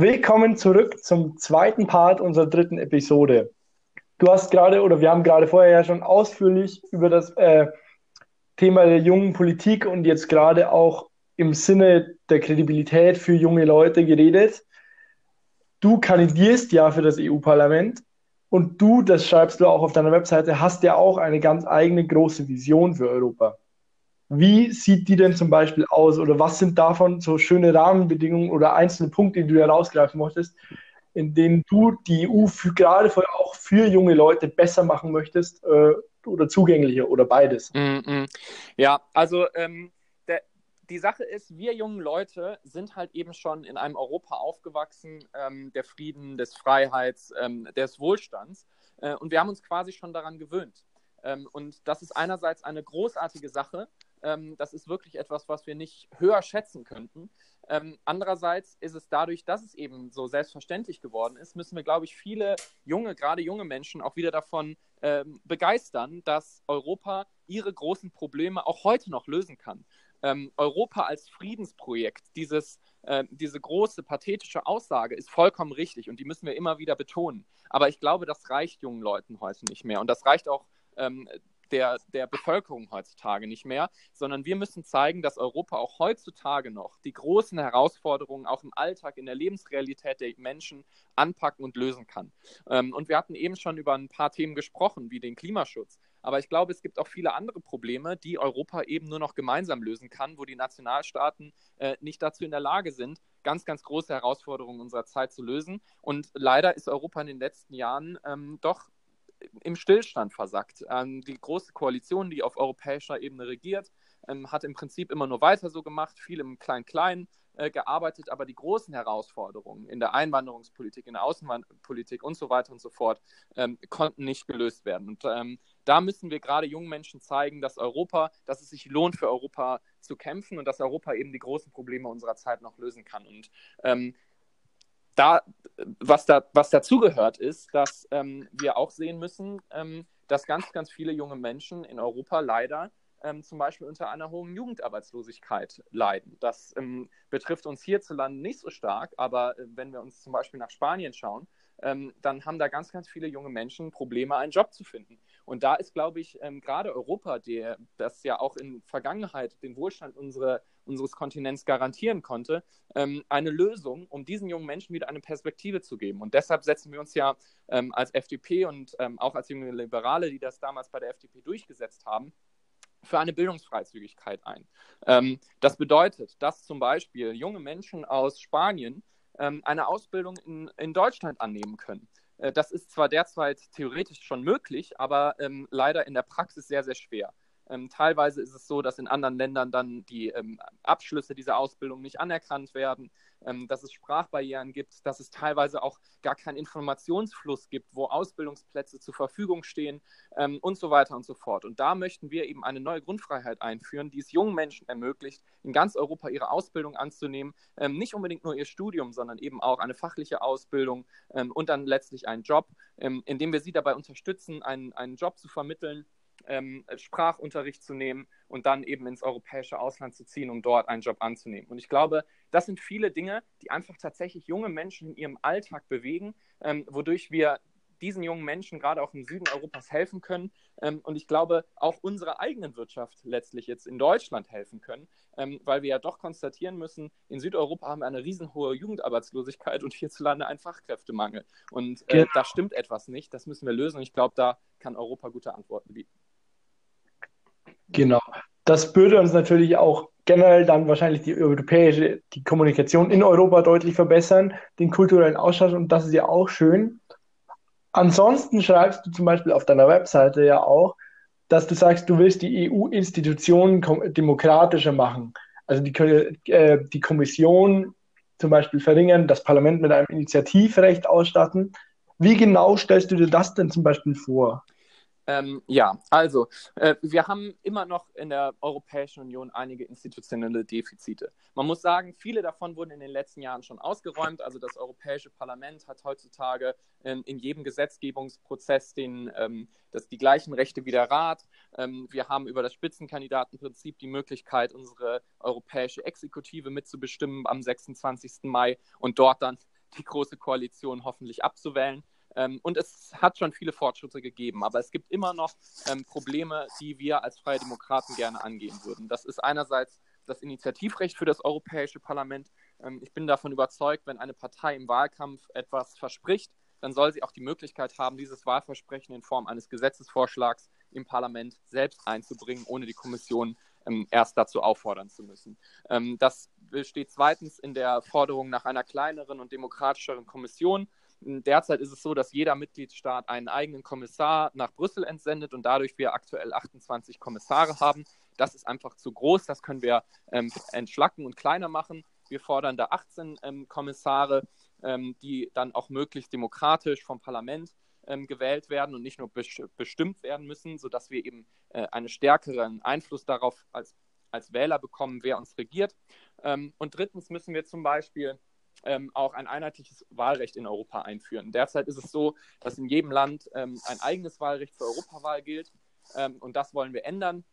Willkommen zurück zum zweiten Part unserer dritten Episode. Du hast gerade, oder wir haben gerade vorher ja schon ausführlich über das äh, Thema der jungen Politik und jetzt gerade auch im Sinne der Kredibilität für junge Leute geredet. Du kandidierst ja für das EU-Parlament und du, das schreibst du auch auf deiner Webseite, hast ja auch eine ganz eigene große Vision für Europa. Wie sieht die denn zum Beispiel aus oder was sind davon so schöne Rahmenbedingungen oder einzelne Punkte, die du herausgreifen möchtest, in denen du die EU für, gerade für, auch für junge Leute besser machen möchtest äh, oder zugänglicher oder beides? Mm -mm. Ja, also ähm, der, die Sache ist, wir jungen Leute sind halt eben schon in einem Europa aufgewachsen, ähm, der Frieden, des Freiheits, ähm, des Wohlstands. Äh, und wir haben uns quasi schon daran gewöhnt. Ähm, und das ist einerseits eine großartige Sache, ähm, das ist wirklich etwas, was wir nicht höher schätzen könnten. Ähm, andererseits ist es dadurch, dass es eben so selbstverständlich geworden ist, müssen wir, glaube ich, viele junge, gerade junge Menschen auch wieder davon ähm, begeistern, dass Europa ihre großen Probleme auch heute noch lösen kann. Ähm, Europa als Friedensprojekt, dieses, äh, diese große pathetische Aussage ist vollkommen richtig und die müssen wir immer wieder betonen. Aber ich glaube, das reicht jungen Leuten heute nicht mehr und das reicht auch ähm, der, der Bevölkerung heutzutage nicht mehr, sondern wir müssen zeigen, dass Europa auch heutzutage noch die großen Herausforderungen auch im Alltag, in der Lebensrealität der Menschen anpacken und lösen kann. Ähm, und wir hatten eben schon über ein paar Themen gesprochen, wie den Klimaschutz. Aber ich glaube, es gibt auch viele andere Probleme, die Europa eben nur noch gemeinsam lösen kann, wo die Nationalstaaten äh, nicht dazu in der Lage sind, ganz, ganz große Herausforderungen unserer Zeit zu lösen. Und leider ist Europa in den letzten Jahren ähm, doch im Stillstand versackt. Ähm, die große Koalition, die auf europäischer Ebene regiert, ähm, hat im Prinzip immer nur weiter so gemacht, viel im Klein-Klein äh, gearbeitet, aber die großen Herausforderungen in der Einwanderungspolitik, in der Außenpolitik und so weiter und so fort ähm, konnten nicht gelöst werden. Und ähm, da müssen wir gerade jungen Menschen zeigen, dass Europa, dass es sich lohnt, für Europa zu kämpfen und dass Europa eben die großen Probleme unserer Zeit noch lösen kann. Und ähm, da, was, da, was dazugehört, ist, dass ähm, wir auch sehen müssen, ähm, dass ganz, ganz viele junge Menschen in Europa leider ähm, zum Beispiel unter einer hohen Jugendarbeitslosigkeit leiden. Das ähm, betrifft uns hierzulande nicht so stark, aber äh, wenn wir uns zum Beispiel nach Spanien schauen, ähm, dann haben da ganz, ganz viele junge Menschen Probleme, einen Job zu finden. Und da ist, glaube ich, ähm, gerade Europa, der, das ja auch in Vergangenheit den Wohlstand unsere, unseres Kontinents garantieren konnte, ähm, eine Lösung, um diesen jungen Menschen wieder eine Perspektive zu geben. Und deshalb setzen wir uns ja ähm, als FDP und ähm, auch als junge Liberale, die das damals bei der FDP durchgesetzt haben, für eine Bildungsfreizügigkeit ein. Ähm, das bedeutet, dass zum Beispiel junge Menschen aus Spanien ähm, eine Ausbildung in, in Deutschland annehmen können. Äh, das ist zwar derzeit theoretisch schon möglich, aber ähm, leider in der Praxis sehr, sehr schwer. Ähm, teilweise ist es so, dass in anderen Ländern dann die ähm, Abschlüsse dieser Ausbildung nicht anerkannt werden, dass es Sprachbarrieren gibt, dass es teilweise auch gar keinen Informationsfluss gibt, wo Ausbildungsplätze zur Verfügung stehen ähm, und so weiter und so fort. Und da möchten wir eben eine neue Grundfreiheit einführen, die es jungen Menschen ermöglicht, in ganz Europa ihre Ausbildung anzunehmen, ähm, nicht unbedingt nur ihr Studium, sondern eben auch eine fachliche Ausbildung ähm, und dann letztlich einen Job, indem wir sie dabei unterstützen, einen, einen Job zu vermitteln ähm, Sprachunterricht zu nehmen und dann eben ins europäische Ausland zu ziehen, um dort einen Job anzunehmen. Und ich glaube, das sind viele Dinge, die einfach tatsächlich junge Menschen in ihrem Alltag bewegen, ähm, wodurch wir diesen jungen Menschen gerade auch im Süden Europas helfen können ähm, und ich glaube auch unserer eigenen Wirtschaft letztlich jetzt in Deutschland helfen können, ähm, weil wir ja doch konstatieren müssen, in Südeuropa haben wir eine riesenhohe Jugendarbeitslosigkeit und hierzulande einen Fachkräftemangel. Und äh, genau. da stimmt etwas nicht, das müssen wir lösen und ich glaube, da kann Europa gute Antworten bieten. Genau. Das würde uns natürlich auch generell dann wahrscheinlich die europäische, die Kommunikation in Europa deutlich verbessern, den kulturellen Austausch und das ist ja auch schön. Ansonsten schreibst du zum Beispiel auf deiner Webseite ja auch, dass du sagst, du willst die EU-Institutionen demokratischer machen. Also die, äh, die Kommission zum Beispiel verringern, das Parlament mit einem Initiativrecht ausstatten. Wie genau stellst du dir das denn zum Beispiel vor? Ähm, ja, also äh, wir haben immer noch in der Europäischen Union einige institutionelle Defizite. Man muss sagen, viele davon wurden in den letzten Jahren schon ausgeräumt. Also das Europäische Parlament hat heutzutage in, in jedem Gesetzgebungsprozess den, ähm, das, die gleichen Rechte wie der Rat. Ähm, wir haben über das Spitzenkandidatenprinzip die Möglichkeit, unsere europäische Exekutive mitzubestimmen am 26. Mai und dort dann die Große Koalition hoffentlich abzuwählen. Ähm, und es hat schon viele Fortschritte gegeben, aber es gibt immer noch ähm, Probleme, die wir als Freie Demokraten gerne angehen würden. Das ist einerseits das Initiativrecht für das Europäische Parlament. Ähm, ich bin davon überzeugt, wenn eine Partei im Wahlkampf etwas verspricht, dann soll sie auch die Möglichkeit haben, dieses Wahlversprechen in Form eines Gesetzesvorschlags im Parlament selbst einzubringen, ohne die Kommission ähm, erst dazu auffordern zu müssen. Ähm, das besteht zweitens in der Forderung nach einer kleineren und demokratischeren Kommission. Derzeit ist es so, dass jeder Mitgliedstaat einen eigenen Kommissar nach Brüssel entsendet und dadurch wir aktuell 28 Kommissare haben. Das ist einfach zu groß, das können wir ähm, entschlacken und kleiner machen. Wir fordern da 18 ähm, Kommissare, ähm, die dann auch möglichst demokratisch vom Parlament ähm, gewählt werden und nicht nur bestimmt werden müssen, sodass wir eben äh, einen stärkeren Einfluss darauf als, als Wähler bekommen, wer uns regiert. Ähm, und drittens müssen wir zum Beispiel ähm, auch ein einheitliches Wahlrecht in Europa einführen. Derzeit ist es so, dass in jedem Land ähm, ein eigenes Wahlrecht für Europawahl gilt ähm, und das wollen wir ändern.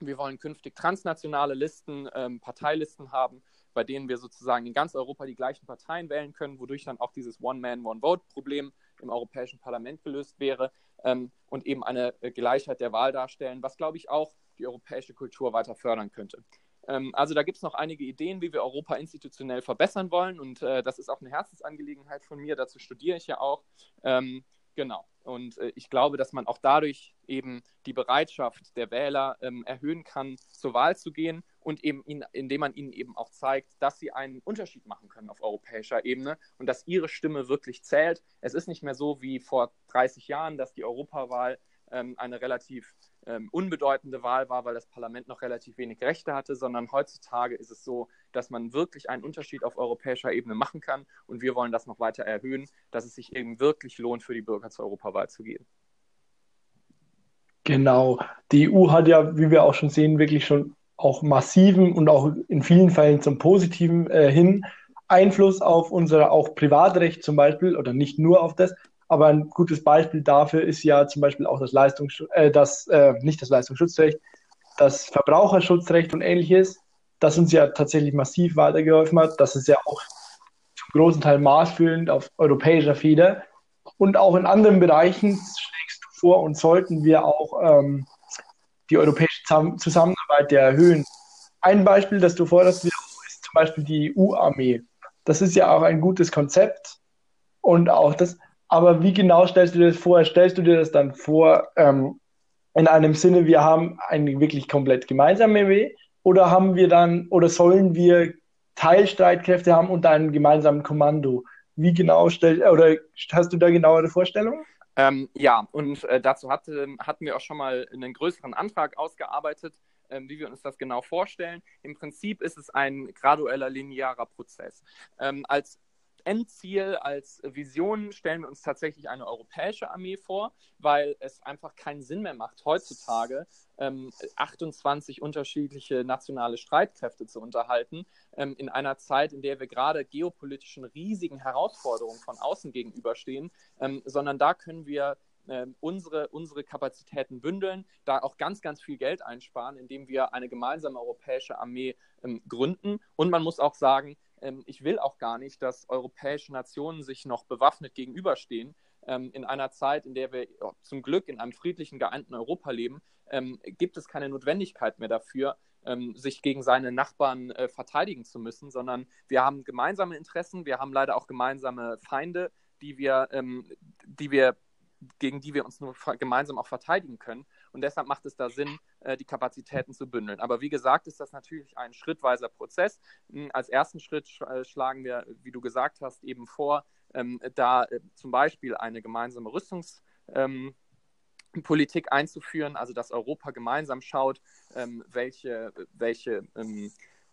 Wir wollen künftig transnationale Listen, ähm, Parteilisten haben, bei denen wir sozusagen in ganz Europa die gleichen Parteien wählen können, wodurch dann auch dieses One-Man, One-Vote-Problem im Europäischen Parlament gelöst wäre ähm, und eben eine Gleichheit der Wahl darstellen, was, glaube ich, auch die europäische Kultur weiter fördern könnte. Ähm, also da gibt es noch einige Ideen, wie wir Europa institutionell verbessern wollen und äh, das ist auch eine Herzensangelegenheit von mir, dazu studiere ich ja auch. Ähm, Genau. Und äh, ich glaube, dass man auch dadurch eben die Bereitschaft der Wähler ähm, erhöhen kann, zur Wahl zu gehen und eben ihn, indem man ihnen eben auch zeigt, dass sie einen Unterschied machen können auf europäischer Ebene und dass ihre Stimme wirklich zählt. Es ist nicht mehr so wie vor 30 Jahren, dass die Europawahl ähm, eine relativ ähm, unbedeutende Wahl war, weil das Parlament noch relativ wenig Rechte hatte, sondern heutzutage ist es so, dass man wirklich einen Unterschied auf europäischer Ebene machen kann und wir wollen das noch weiter erhöhen, dass es sich eben wirklich lohnt, für die Bürger zur Europawahl zu gehen. Genau. Die EU hat ja, wie wir auch schon sehen, wirklich schon auch massiven und auch in vielen Fällen zum Positiven äh, hin Einfluss auf unser auch Privatrecht zum Beispiel oder nicht nur auf das, aber ein gutes Beispiel dafür ist ja zum Beispiel auch das Leistungsschutz, äh, das, äh, nicht das Leistungsschutzrecht, das Verbraucherschutzrecht und ähnliches, das uns ja tatsächlich massiv weitergeholfen hat. Das ist ja auch zum großen Teil maßfühlend auf europäischer Feder. Und auch in anderen Bereichen schlägst du vor und sollten wir auch ähm, die europäische Zusammenarbeit erhöhen. Ein Beispiel, das du forderst, ist zum Beispiel die EU-Armee. Das ist ja auch ein gutes Konzept und auch das aber wie genau stellst du dir das vor? Stellst du dir das dann vor ähm, in einem Sinne, wir haben eine wirklich komplett gemeinsame W oder haben wir dann oder sollen wir Teilstreitkräfte haben unter einem gemeinsamen Kommando? Wie genau stellt oder hast du da genauere Vorstellungen? Ähm, ja, und äh, dazu hatte, hatten wir auch schon mal einen größeren Antrag ausgearbeitet, äh, wie wir uns das genau vorstellen. Im Prinzip ist es ein gradueller linearer Prozess. Ähm, als Endziel, als Vision stellen wir uns tatsächlich eine europäische Armee vor, weil es einfach keinen Sinn mehr macht, heutzutage ähm, 28 unterschiedliche nationale Streitkräfte zu unterhalten, ähm, in einer Zeit, in der wir gerade geopolitischen riesigen Herausforderungen von außen gegenüberstehen, ähm, sondern da können wir ähm, unsere, unsere Kapazitäten bündeln, da auch ganz, ganz viel Geld einsparen, indem wir eine gemeinsame europäische Armee ähm, gründen. Und man muss auch sagen, ich will auch gar nicht, dass europäische Nationen sich noch bewaffnet gegenüberstehen. Ähm, in einer Zeit, in der wir zum Glück in einem friedlichen, geeinten Europa leben, ähm, gibt es keine Notwendigkeit mehr dafür, sich gegen seine Nachbarn äh, verteidigen zu müssen, sondern wir haben gemeinsame Interessen, wir haben leider auch gemeinsame Feinde, die wir, die wir gegen die wir uns nur gemeinsam auch verteidigen können. Und deshalb macht es da Sinn, äh, die Kapazitäten zu bündeln. Aber wie gesagt, ist das natürlich ein schrittweiser Prozess. Hm, als ersten Schritt äh, schlagen wir, wie du gesagt hast, eben vor, ähm, da äh, zum Beispiel eine gemeinsame Rüstungspolitik ähm, einzuführen, also dass Europa gemeinsam schaut, ähm, welche, welche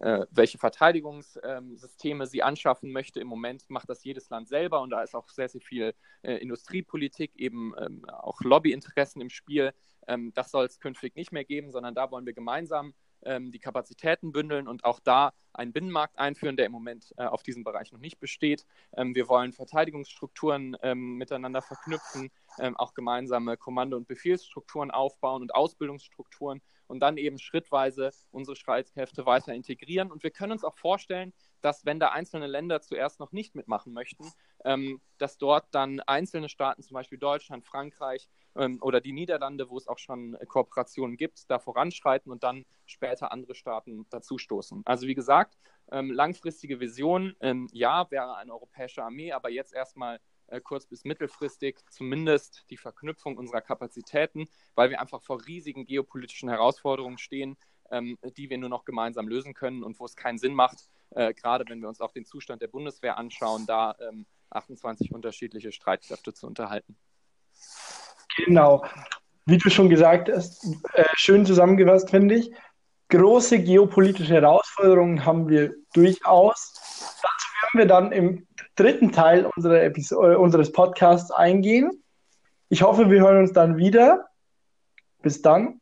äh, welche Verteidigungssysteme sie anschaffen möchte. Im Moment macht das jedes Land selber und da ist auch sehr, sehr viel äh, Industriepolitik, eben ähm, auch Lobbyinteressen im Spiel. Ähm, das soll es künftig nicht mehr geben, sondern da wollen wir gemeinsam ähm, die Kapazitäten bündeln und auch da einen Binnenmarkt einführen, der im Moment äh, auf diesem Bereich noch nicht besteht. Ähm, wir wollen Verteidigungsstrukturen ähm, miteinander verknüpfen, ähm, auch gemeinsame Kommando- und Befehlsstrukturen aufbauen und Ausbildungsstrukturen und dann eben schrittweise unsere Streitkräfte weiter integrieren. Und wir können uns auch vorstellen, dass wenn da einzelne Länder zuerst noch nicht mitmachen möchten, ähm, dass dort dann einzelne Staaten, zum Beispiel Deutschland, Frankreich ähm, oder die Niederlande, wo es auch schon Kooperationen gibt, da voranschreiten und dann später andere Staaten dazustoßen. Also wie gesagt, ähm, langfristige Vision, ähm, ja, wäre eine europäische Armee, aber jetzt erstmal äh, kurz- bis mittelfristig zumindest die Verknüpfung unserer Kapazitäten, weil wir einfach vor riesigen geopolitischen Herausforderungen stehen, ähm, die wir nur noch gemeinsam lösen können und wo es keinen Sinn macht, äh, gerade wenn wir uns auch den Zustand der Bundeswehr anschauen, da ähm, 28 unterschiedliche Streitkräfte zu unterhalten. Genau. Wie du schon gesagt hast, äh, schön zusammengefasst, finde ich. Große geopolitische Herausforderungen haben wir durchaus. Dazu werden wir dann im dritten Teil äh, unseres Podcasts eingehen. Ich hoffe, wir hören uns dann wieder. Bis dann.